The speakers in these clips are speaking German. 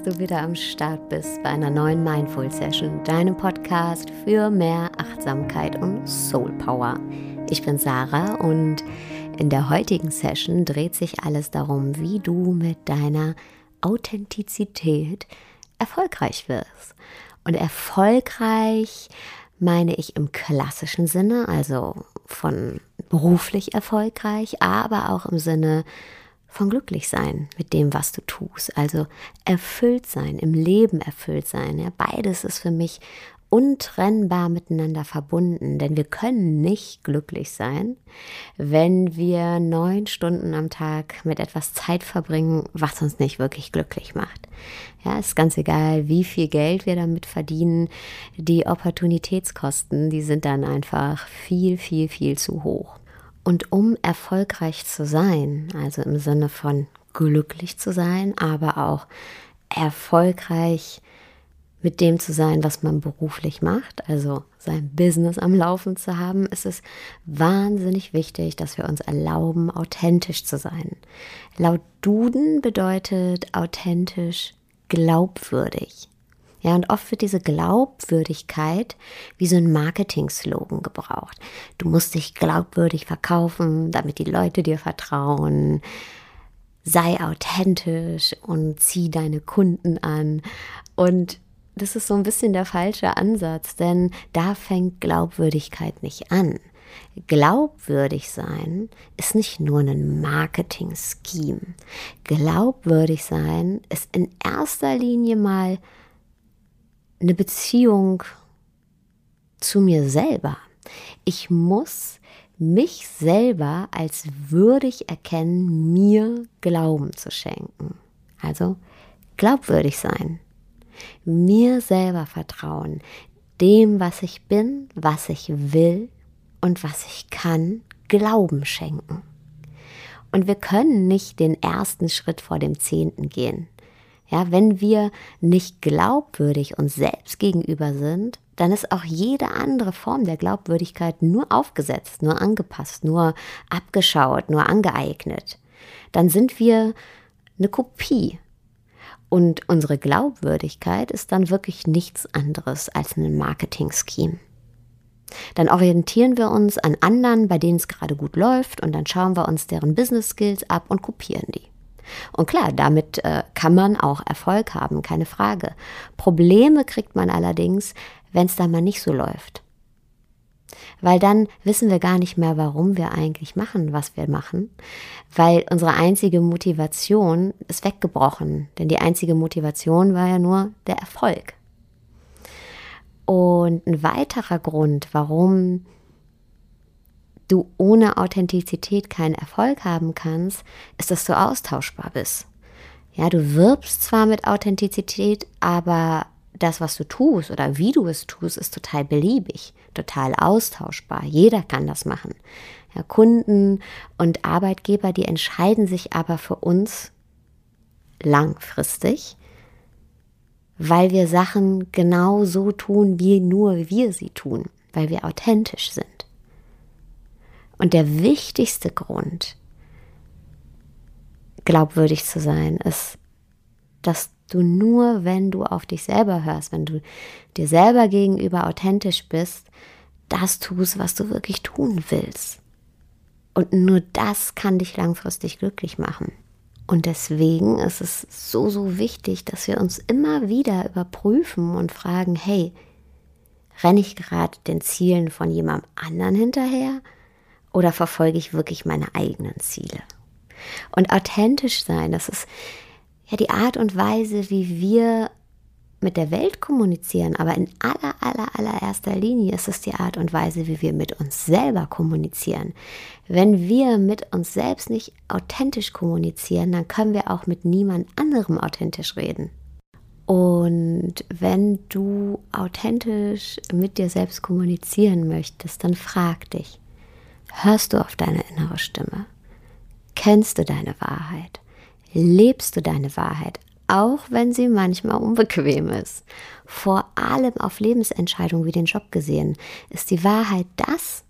Dass du wieder am Start bist bei einer neuen Mindful Session, deinem Podcast für mehr Achtsamkeit und Soul Power. Ich bin Sarah und in der heutigen Session dreht sich alles darum, wie du mit deiner Authentizität erfolgreich wirst. Und erfolgreich meine ich im klassischen Sinne, also von beruflich erfolgreich, aber auch im Sinne von glücklich sein mit dem, was du tust. Also erfüllt sein, im Leben erfüllt sein. Ja, beides ist für mich untrennbar miteinander verbunden, denn wir können nicht glücklich sein, wenn wir neun Stunden am Tag mit etwas Zeit verbringen, was uns nicht wirklich glücklich macht. Ja, ist ganz egal, wie viel Geld wir damit verdienen. Die Opportunitätskosten, die sind dann einfach viel, viel, viel zu hoch. Und um erfolgreich zu sein, also im Sinne von glücklich zu sein, aber auch erfolgreich mit dem zu sein, was man beruflich macht, also sein Business am Laufen zu haben, ist es wahnsinnig wichtig, dass wir uns erlauben, authentisch zu sein. Laut Duden bedeutet authentisch glaubwürdig. Ja, und oft wird diese Glaubwürdigkeit wie so ein Marketing-Slogan gebraucht. Du musst dich glaubwürdig verkaufen, damit die Leute dir vertrauen. Sei authentisch und zieh deine Kunden an. Und das ist so ein bisschen der falsche Ansatz, denn da fängt Glaubwürdigkeit nicht an. Glaubwürdig sein ist nicht nur ein Marketing-Scheme. Glaubwürdig sein ist in erster Linie mal eine Beziehung zu mir selber. Ich muss mich selber als würdig erkennen, mir Glauben zu schenken. Also glaubwürdig sein, mir selber vertrauen, dem, was ich bin, was ich will und was ich kann, Glauben schenken. Und wir können nicht den ersten Schritt vor dem Zehnten gehen. Ja, wenn wir nicht glaubwürdig uns selbst gegenüber sind, dann ist auch jede andere Form der Glaubwürdigkeit nur aufgesetzt, nur angepasst, nur abgeschaut, nur angeeignet. Dann sind wir eine Kopie. Und unsere Glaubwürdigkeit ist dann wirklich nichts anderes als ein Marketing-Scheme. Dann orientieren wir uns an anderen, bei denen es gerade gut läuft, und dann schauen wir uns deren Business Skills ab und kopieren die. Und klar, damit äh, kann man auch Erfolg haben, keine Frage. Probleme kriegt man allerdings, wenn es dann mal nicht so läuft. Weil dann wissen wir gar nicht mehr, warum wir eigentlich machen, was wir machen, weil unsere einzige Motivation ist weggebrochen, denn die einzige Motivation war ja nur der Erfolg. Und ein weiterer Grund, warum du ohne Authentizität keinen Erfolg haben kannst, ist, dass du austauschbar bist. Ja, du wirbst zwar mit Authentizität, aber das, was du tust oder wie du es tust, ist total beliebig, total austauschbar. Jeder kann das machen. Ja, Kunden und Arbeitgeber, die entscheiden sich aber für uns langfristig, weil wir Sachen genau so tun, wie nur wir sie tun, weil wir authentisch sind. Und der wichtigste Grund, glaubwürdig zu sein, ist, dass du nur, wenn du auf dich selber hörst, wenn du dir selber gegenüber authentisch bist, das tust, was du wirklich tun willst. Und nur das kann dich langfristig glücklich machen. Und deswegen ist es so, so wichtig, dass wir uns immer wieder überprüfen und fragen, hey, renne ich gerade den Zielen von jemandem anderen hinterher? Oder verfolge ich wirklich meine eigenen Ziele? Und authentisch sein, das ist ja die Art und Weise, wie wir mit der Welt kommunizieren, aber in aller, aller, allererster Linie ist es die Art und Weise, wie wir mit uns selber kommunizieren. Wenn wir mit uns selbst nicht authentisch kommunizieren, dann können wir auch mit niemand anderem authentisch reden. Und wenn du authentisch mit dir selbst kommunizieren möchtest, dann frag dich, Hörst du auf deine innere Stimme? Kennst du deine Wahrheit? Lebst du deine Wahrheit, auch wenn sie manchmal unbequem ist? Vor allem auf Lebensentscheidungen wie den Job gesehen, ist die Wahrheit das,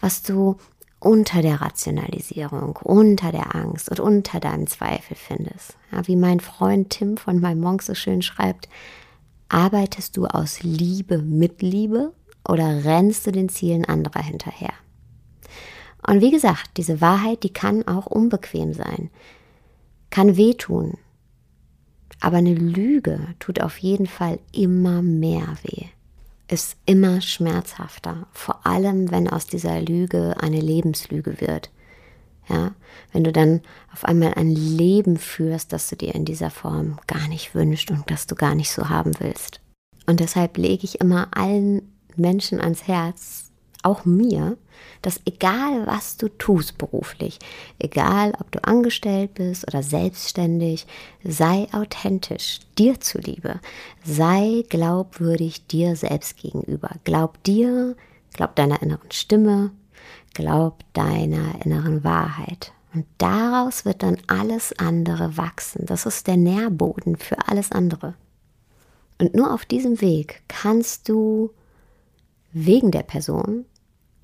was du unter der Rationalisierung, unter der Angst und unter deinem Zweifel findest. Ja, wie mein Freund Tim von meinem Monk so schön schreibt, arbeitest du aus Liebe mit Liebe oder rennst du den Zielen anderer hinterher? Und wie gesagt, diese Wahrheit, die kann auch unbequem sein, kann wehtun. Aber eine Lüge tut auf jeden Fall immer mehr weh, ist immer schmerzhafter, vor allem wenn aus dieser Lüge eine Lebenslüge wird. Ja, wenn du dann auf einmal ein Leben führst, das du dir in dieser Form gar nicht wünschst und das du gar nicht so haben willst. Und deshalb lege ich immer allen Menschen ans Herz, auch mir, dass egal was du tust beruflich, egal ob du angestellt bist oder selbstständig, sei authentisch dir zuliebe, sei glaubwürdig dir selbst gegenüber. Glaub dir, glaub deiner inneren Stimme, glaub deiner inneren Wahrheit. Und daraus wird dann alles andere wachsen. Das ist der Nährboden für alles andere. Und nur auf diesem Weg kannst du wegen der Person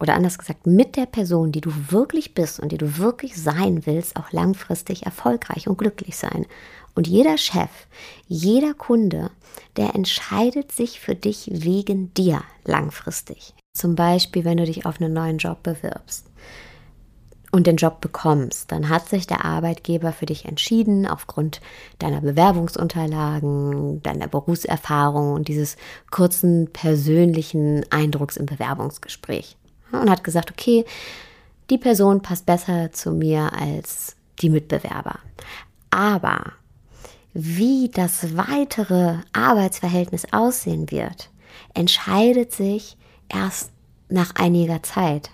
oder anders gesagt mit der Person, die du wirklich bist und die du wirklich sein willst, auch langfristig erfolgreich und glücklich sein. Und jeder Chef, jeder Kunde, der entscheidet sich für dich wegen dir langfristig. Zum Beispiel, wenn du dich auf einen neuen Job bewirbst und den Job bekommst, dann hat sich der Arbeitgeber für dich entschieden, aufgrund deiner Bewerbungsunterlagen, deiner Berufserfahrung und dieses kurzen persönlichen Eindrucks im Bewerbungsgespräch und hat gesagt, okay, die Person passt besser zu mir als die Mitbewerber. Aber wie das weitere Arbeitsverhältnis aussehen wird, entscheidet sich erst nach einiger Zeit.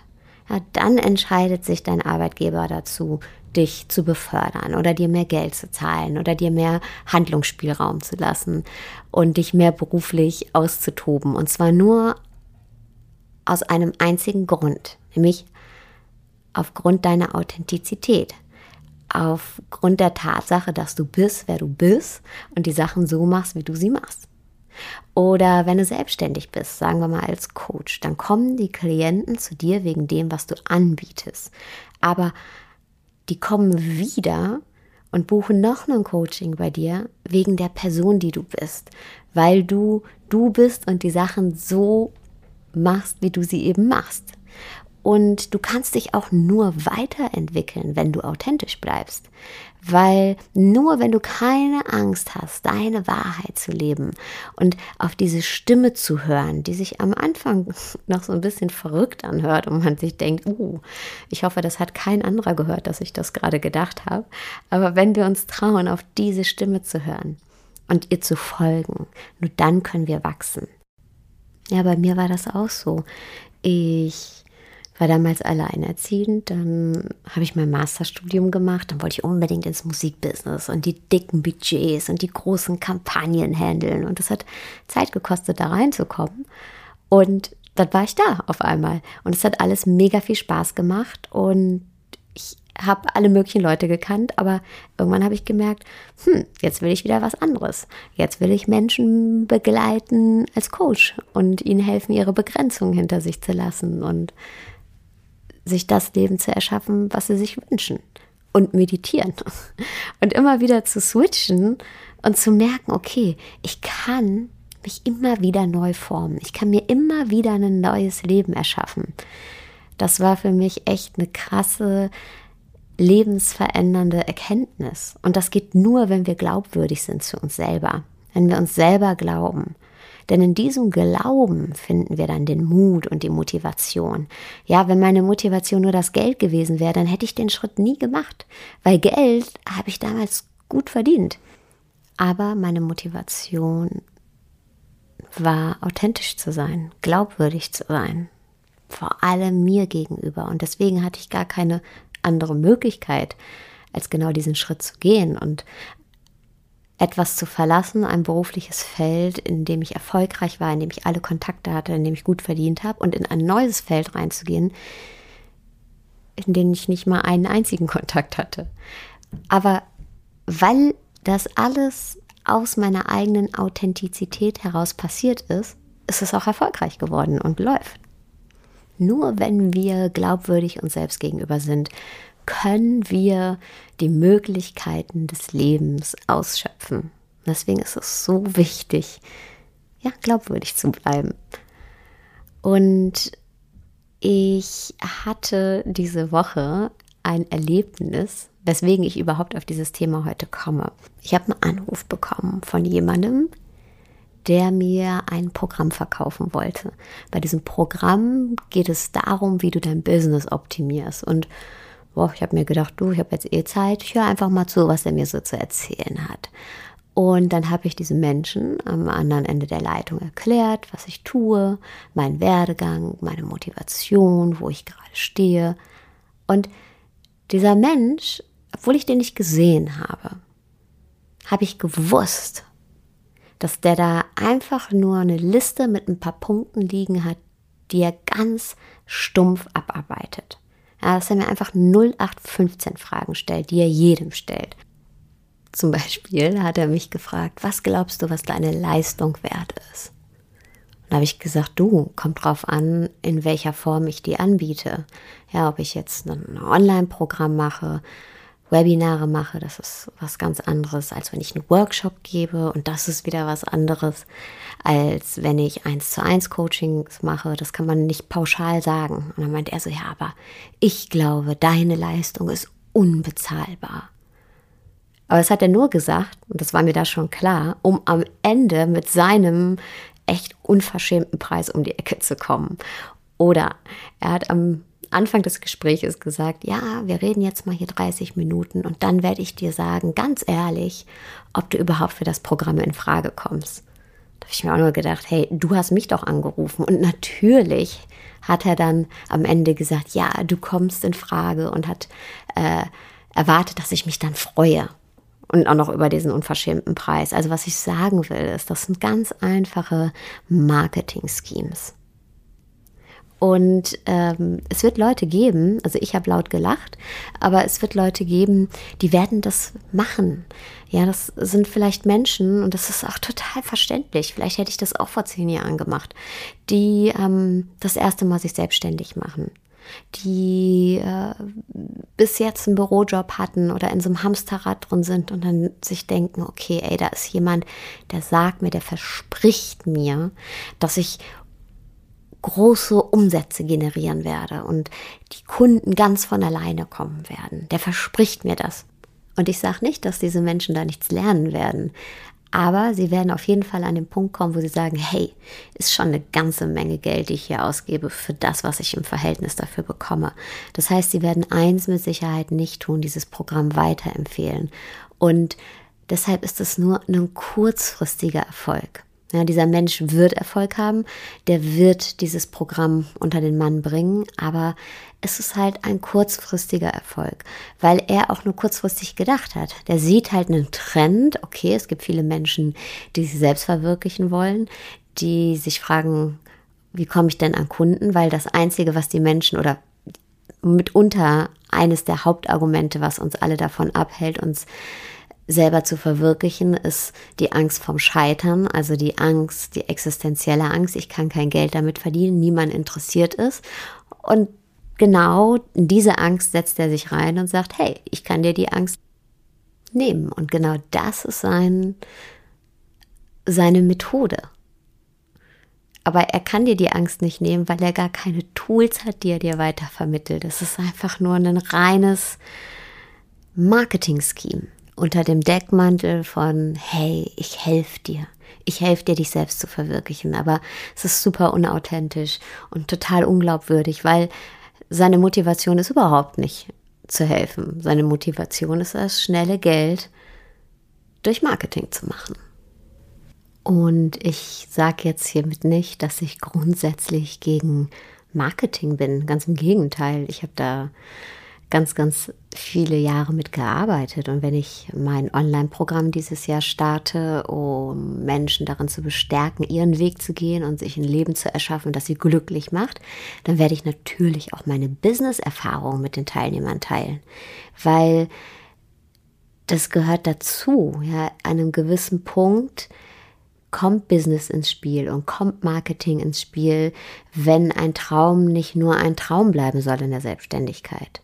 Ja, dann entscheidet sich dein Arbeitgeber dazu, dich zu befördern oder dir mehr Geld zu zahlen oder dir mehr Handlungsspielraum zu lassen und dich mehr beruflich auszutoben. Und zwar nur aus einem einzigen Grund, nämlich aufgrund deiner Authentizität, aufgrund der Tatsache, dass du bist, wer du bist und die Sachen so machst, wie du sie machst. Oder wenn du selbstständig bist, sagen wir mal als Coach, dann kommen die Klienten zu dir wegen dem, was du anbietest. Aber die kommen wieder und buchen noch ein Coaching bei dir wegen der Person, die du bist, weil du du bist und die Sachen so machst, wie du sie eben machst. Und du kannst dich auch nur weiterentwickeln, wenn du authentisch bleibst. Weil nur wenn du keine Angst hast, deine Wahrheit zu leben und auf diese Stimme zu hören, die sich am Anfang noch so ein bisschen verrückt anhört und man sich denkt, uh, ich hoffe, das hat kein anderer gehört, dass ich das gerade gedacht habe. Aber wenn wir uns trauen, auf diese Stimme zu hören und ihr zu folgen, nur dann können wir wachsen. Ja, bei mir war das auch so. Ich war damals alleinerziehend, dann habe ich mein Masterstudium gemacht, dann wollte ich unbedingt ins Musikbusiness und die dicken Budgets und die großen Kampagnen handeln und das hat Zeit gekostet, da reinzukommen. Und dann war ich da auf einmal und es hat alles mega viel Spaß gemacht und habe alle möglichen Leute gekannt, aber irgendwann habe ich gemerkt, hm, jetzt will ich wieder was anderes. Jetzt will ich Menschen begleiten als Coach und ihnen helfen, ihre Begrenzungen hinter sich zu lassen und sich das Leben zu erschaffen, was sie sich wünschen. Und meditieren. Und immer wieder zu switchen und zu merken, okay, ich kann mich immer wieder neu formen. Ich kann mir immer wieder ein neues Leben erschaffen. Das war für mich echt eine krasse lebensverändernde Erkenntnis. Und das geht nur, wenn wir glaubwürdig sind zu uns selber, wenn wir uns selber glauben. Denn in diesem Glauben finden wir dann den Mut und die Motivation. Ja, wenn meine Motivation nur das Geld gewesen wäre, dann hätte ich den Schritt nie gemacht, weil Geld habe ich damals gut verdient. Aber meine Motivation war authentisch zu sein, glaubwürdig zu sein, vor allem mir gegenüber. Und deswegen hatte ich gar keine andere Möglichkeit, als genau diesen Schritt zu gehen und etwas zu verlassen, ein berufliches Feld, in dem ich erfolgreich war, in dem ich alle Kontakte hatte, in dem ich gut verdient habe und in ein neues Feld reinzugehen, in dem ich nicht mal einen einzigen Kontakt hatte. Aber weil das alles aus meiner eigenen Authentizität heraus passiert ist, ist es auch erfolgreich geworden und läuft. Nur wenn wir glaubwürdig uns selbst gegenüber sind, können wir die Möglichkeiten des Lebens ausschöpfen. Deswegen ist es so wichtig, ja, glaubwürdig zu bleiben. Und ich hatte diese Woche ein Erlebnis, weswegen ich überhaupt auf dieses Thema heute komme. Ich habe einen Anruf bekommen von jemandem, der mir ein Programm verkaufen wollte. Bei diesem Programm geht es darum, wie du dein Business optimierst. Und boah, ich habe mir gedacht, du, ich habe jetzt eh Zeit, ich höre einfach mal zu, was er mir so zu erzählen hat. Und dann habe ich diesem Menschen am anderen Ende der Leitung erklärt, was ich tue, meinen Werdegang, meine Motivation, wo ich gerade stehe. Und dieser Mensch, obwohl ich den nicht gesehen habe, habe ich gewusst, dass der da einfach nur eine Liste mit ein paar Punkten liegen hat, die er ganz stumpf abarbeitet. Ja, dass er mir einfach 0815 Fragen stellt, die er jedem stellt. Zum Beispiel hat er mich gefragt, was glaubst du, was deine Leistung wert ist? Und da habe ich gesagt, du, kommt drauf an, in welcher Form ich die anbiete. Ja, ob ich jetzt ein Online-Programm mache, Webinare mache, das ist was ganz anderes, als wenn ich einen Workshop gebe und das ist wieder was anderes, als wenn ich eins zu eins Coachings mache. Das kann man nicht pauschal sagen. Und dann meint er so, ja, aber ich glaube, deine Leistung ist unbezahlbar. Aber das hat er nur gesagt, und das war mir da schon klar, um am Ende mit seinem echt unverschämten Preis um die Ecke zu kommen. Oder er hat am Anfang des Gesprächs gesagt, ja, wir reden jetzt mal hier 30 Minuten und dann werde ich dir sagen, ganz ehrlich, ob du überhaupt für das Programm in Frage kommst. Da habe ich mir auch nur gedacht, hey, du hast mich doch angerufen. Und natürlich hat er dann am Ende gesagt, ja, du kommst in Frage und hat äh, erwartet, dass ich mich dann freue. Und auch noch über diesen unverschämten Preis. Also was ich sagen will, ist, das sind ganz einfache Marketing-Schemes. Und ähm, es wird Leute geben, also ich habe laut gelacht, aber es wird Leute geben, die werden das machen. Ja, das sind vielleicht Menschen, und das ist auch total verständlich, vielleicht hätte ich das auch vor zehn Jahren gemacht, die ähm, das erste Mal sich selbstständig machen. Die äh, bis jetzt einen Bürojob hatten oder in so einem Hamsterrad drin sind und dann sich denken, okay, ey, da ist jemand, der sagt mir, der verspricht mir, dass ich große Umsätze generieren werde und die Kunden ganz von alleine kommen werden. Der verspricht mir das. Und ich sage nicht, dass diese Menschen da nichts lernen werden. Aber sie werden auf jeden Fall an den Punkt kommen, wo sie sagen, hey, ist schon eine ganze Menge Geld, die ich hier ausgebe für das, was ich im Verhältnis dafür bekomme. Das heißt, sie werden eins mit Sicherheit nicht tun, dieses Programm weiterempfehlen. Und deshalb ist es nur ein kurzfristiger Erfolg. Ja, dieser Mensch wird Erfolg haben, der wird dieses Programm unter den Mann bringen, aber es ist halt ein kurzfristiger Erfolg, weil er auch nur kurzfristig gedacht hat. Der sieht halt einen Trend, okay, es gibt viele Menschen, die sich selbst verwirklichen wollen, die sich fragen, wie komme ich denn an Kunden, weil das Einzige, was die Menschen oder mitunter eines der Hauptargumente, was uns alle davon abhält, uns selber zu verwirklichen, ist die Angst vom Scheitern, also die Angst, die existenzielle Angst, ich kann kein Geld damit verdienen, niemand interessiert ist. Und genau in diese Angst setzt er sich rein und sagt, hey, ich kann dir die Angst nehmen. Und genau das ist sein, seine Methode. Aber er kann dir die Angst nicht nehmen, weil er gar keine Tools hat, die er dir weitervermittelt. Es ist einfach nur ein reines Marketing-Scheme unter dem Deckmantel von, hey, ich helfe dir. Ich helfe dir, dich selbst zu verwirklichen. Aber es ist super unauthentisch und total unglaubwürdig, weil seine Motivation ist überhaupt nicht zu helfen. Seine Motivation ist das schnelle Geld durch Marketing zu machen. Und ich sage jetzt hiermit nicht, dass ich grundsätzlich gegen Marketing bin. Ganz im Gegenteil. Ich habe da ganz, ganz viele Jahre mitgearbeitet. Und wenn ich mein Online-Programm dieses Jahr starte, um Menschen darin zu bestärken, ihren Weg zu gehen und sich ein Leben zu erschaffen, das sie glücklich macht, dann werde ich natürlich auch meine Business-Erfahrung mit den Teilnehmern teilen. Weil das gehört dazu, ja, an einem gewissen Punkt kommt Business ins Spiel und kommt Marketing ins Spiel, wenn ein Traum nicht nur ein Traum bleiben soll in der Selbstständigkeit.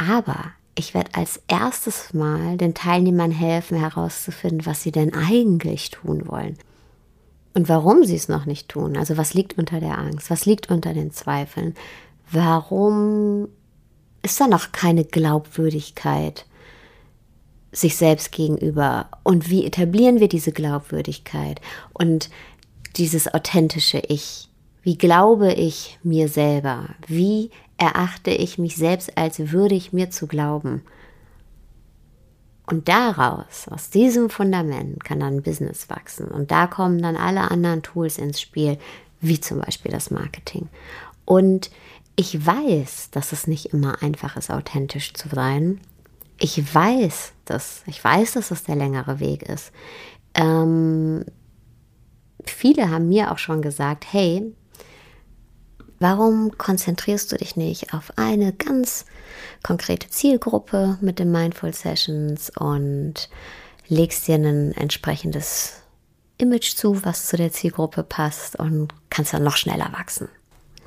Aber ich werde als erstes Mal den Teilnehmern helfen herauszufinden, was sie denn eigentlich tun wollen und warum sie es noch nicht tun. Also was liegt unter der Angst, was liegt unter den Zweifeln, warum ist da noch keine Glaubwürdigkeit sich selbst gegenüber und wie etablieren wir diese Glaubwürdigkeit und dieses authentische Ich. Wie glaube ich mir selber? Wie erachte ich mich selbst als würdig, mir zu glauben? Und daraus, aus diesem Fundament, kann dann Business wachsen. Und da kommen dann alle anderen Tools ins Spiel, wie zum Beispiel das Marketing. Und ich weiß, dass es nicht immer einfach ist, authentisch zu sein. Ich weiß das. Ich weiß, dass es der längere Weg ist. Ähm, viele haben mir auch schon gesagt, hey, Warum konzentrierst du dich nicht auf eine ganz konkrete Zielgruppe mit den Mindful Sessions und legst dir ein entsprechendes Image zu, was zu der Zielgruppe passt und kannst dann noch schneller wachsen?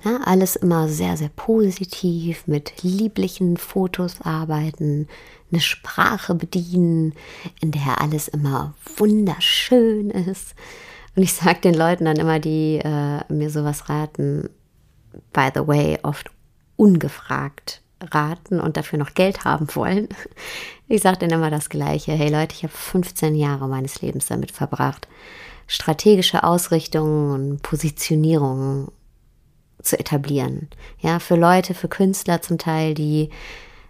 Ja, alles immer sehr, sehr positiv, mit lieblichen Fotos arbeiten, eine Sprache bedienen, in der alles immer wunderschön ist. Und ich sage den Leuten dann immer, die äh, mir sowas raten, by the way, oft ungefragt raten und dafür noch Geld haben wollen. Ich sage denen immer das Gleiche. Hey Leute, ich habe 15 Jahre meines Lebens damit verbracht, strategische Ausrichtungen und Positionierungen zu etablieren. Ja, für Leute, für Künstler zum Teil, die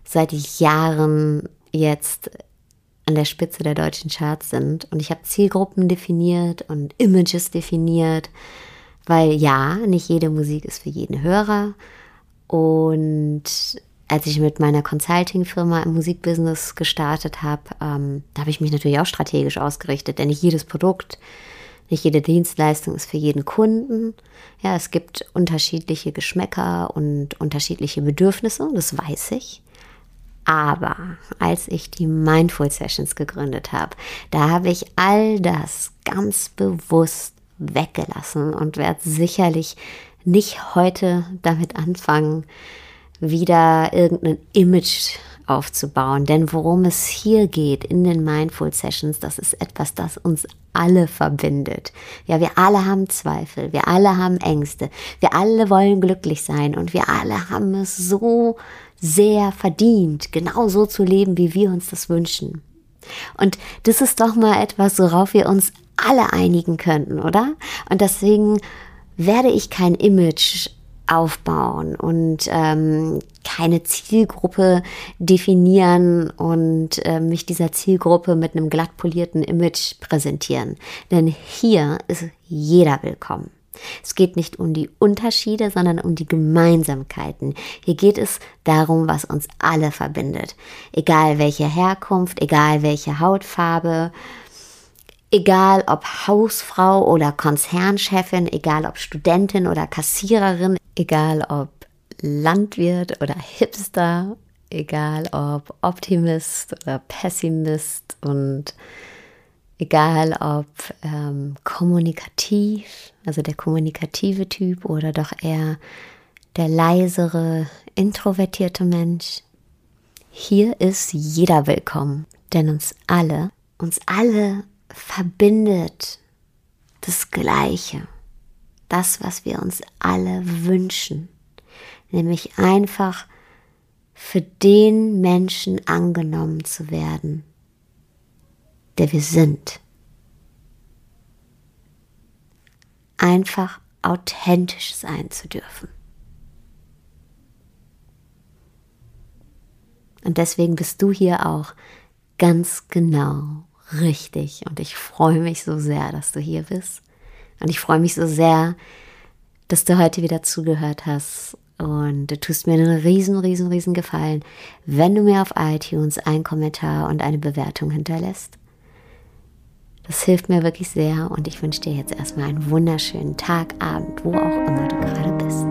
seit Jahren jetzt an der Spitze der deutschen Charts sind. Und ich habe Zielgruppen definiert und Images definiert weil ja, nicht jede Musik ist für jeden Hörer. Und als ich mit meiner Consulting-Firma im Musikbusiness gestartet habe, ähm, da habe ich mich natürlich auch strategisch ausgerichtet, denn nicht jedes Produkt, nicht jede Dienstleistung ist für jeden Kunden. Ja, es gibt unterschiedliche Geschmäcker und unterschiedliche Bedürfnisse, das weiß ich. Aber als ich die Mindful Sessions gegründet habe, da habe ich all das ganz bewusst weggelassen und werde sicherlich nicht heute damit anfangen, wieder irgendein Image aufzubauen. Denn worum es hier geht in den Mindful Sessions, das ist etwas, das uns alle verbindet. Ja, wir alle haben Zweifel, wir alle haben Ängste, wir alle wollen glücklich sein und wir alle haben es so sehr verdient, genau so zu leben, wie wir uns das wünschen. Und das ist doch mal etwas, worauf wir uns alle einigen könnten, oder? Und deswegen werde ich kein Image aufbauen und ähm, keine Zielgruppe definieren und äh, mich dieser Zielgruppe mit einem glatt polierten Image präsentieren. Denn hier ist jeder willkommen. Es geht nicht um die Unterschiede, sondern um die Gemeinsamkeiten. Hier geht es darum, was uns alle verbindet. Egal welche Herkunft, egal welche Hautfarbe, Egal ob Hausfrau oder Konzernchefin, egal ob Studentin oder Kassiererin, egal ob Landwirt oder Hipster, egal ob Optimist oder Pessimist und egal ob ähm, kommunikativ, also der kommunikative Typ oder doch eher der leisere, introvertierte Mensch. Hier ist jeder willkommen, denn uns alle, uns alle verbindet das Gleiche, das, was wir uns alle wünschen, nämlich einfach für den Menschen angenommen zu werden, der wir sind. Einfach authentisch sein zu dürfen. Und deswegen bist du hier auch ganz genau richtig. Und ich freue mich so sehr, dass du hier bist. Und ich freue mich so sehr, dass du heute wieder zugehört hast. Und du tust mir einen riesen, riesen, riesen Gefallen, wenn du mir auf iTunes einen Kommentar und eine Bewertung hinterlässt. Das hilft mir wirklich sehr und ich wünsche dir jetzt erstmal einen wunderschönen Tag, Abend, wo auch immer du gerade bist.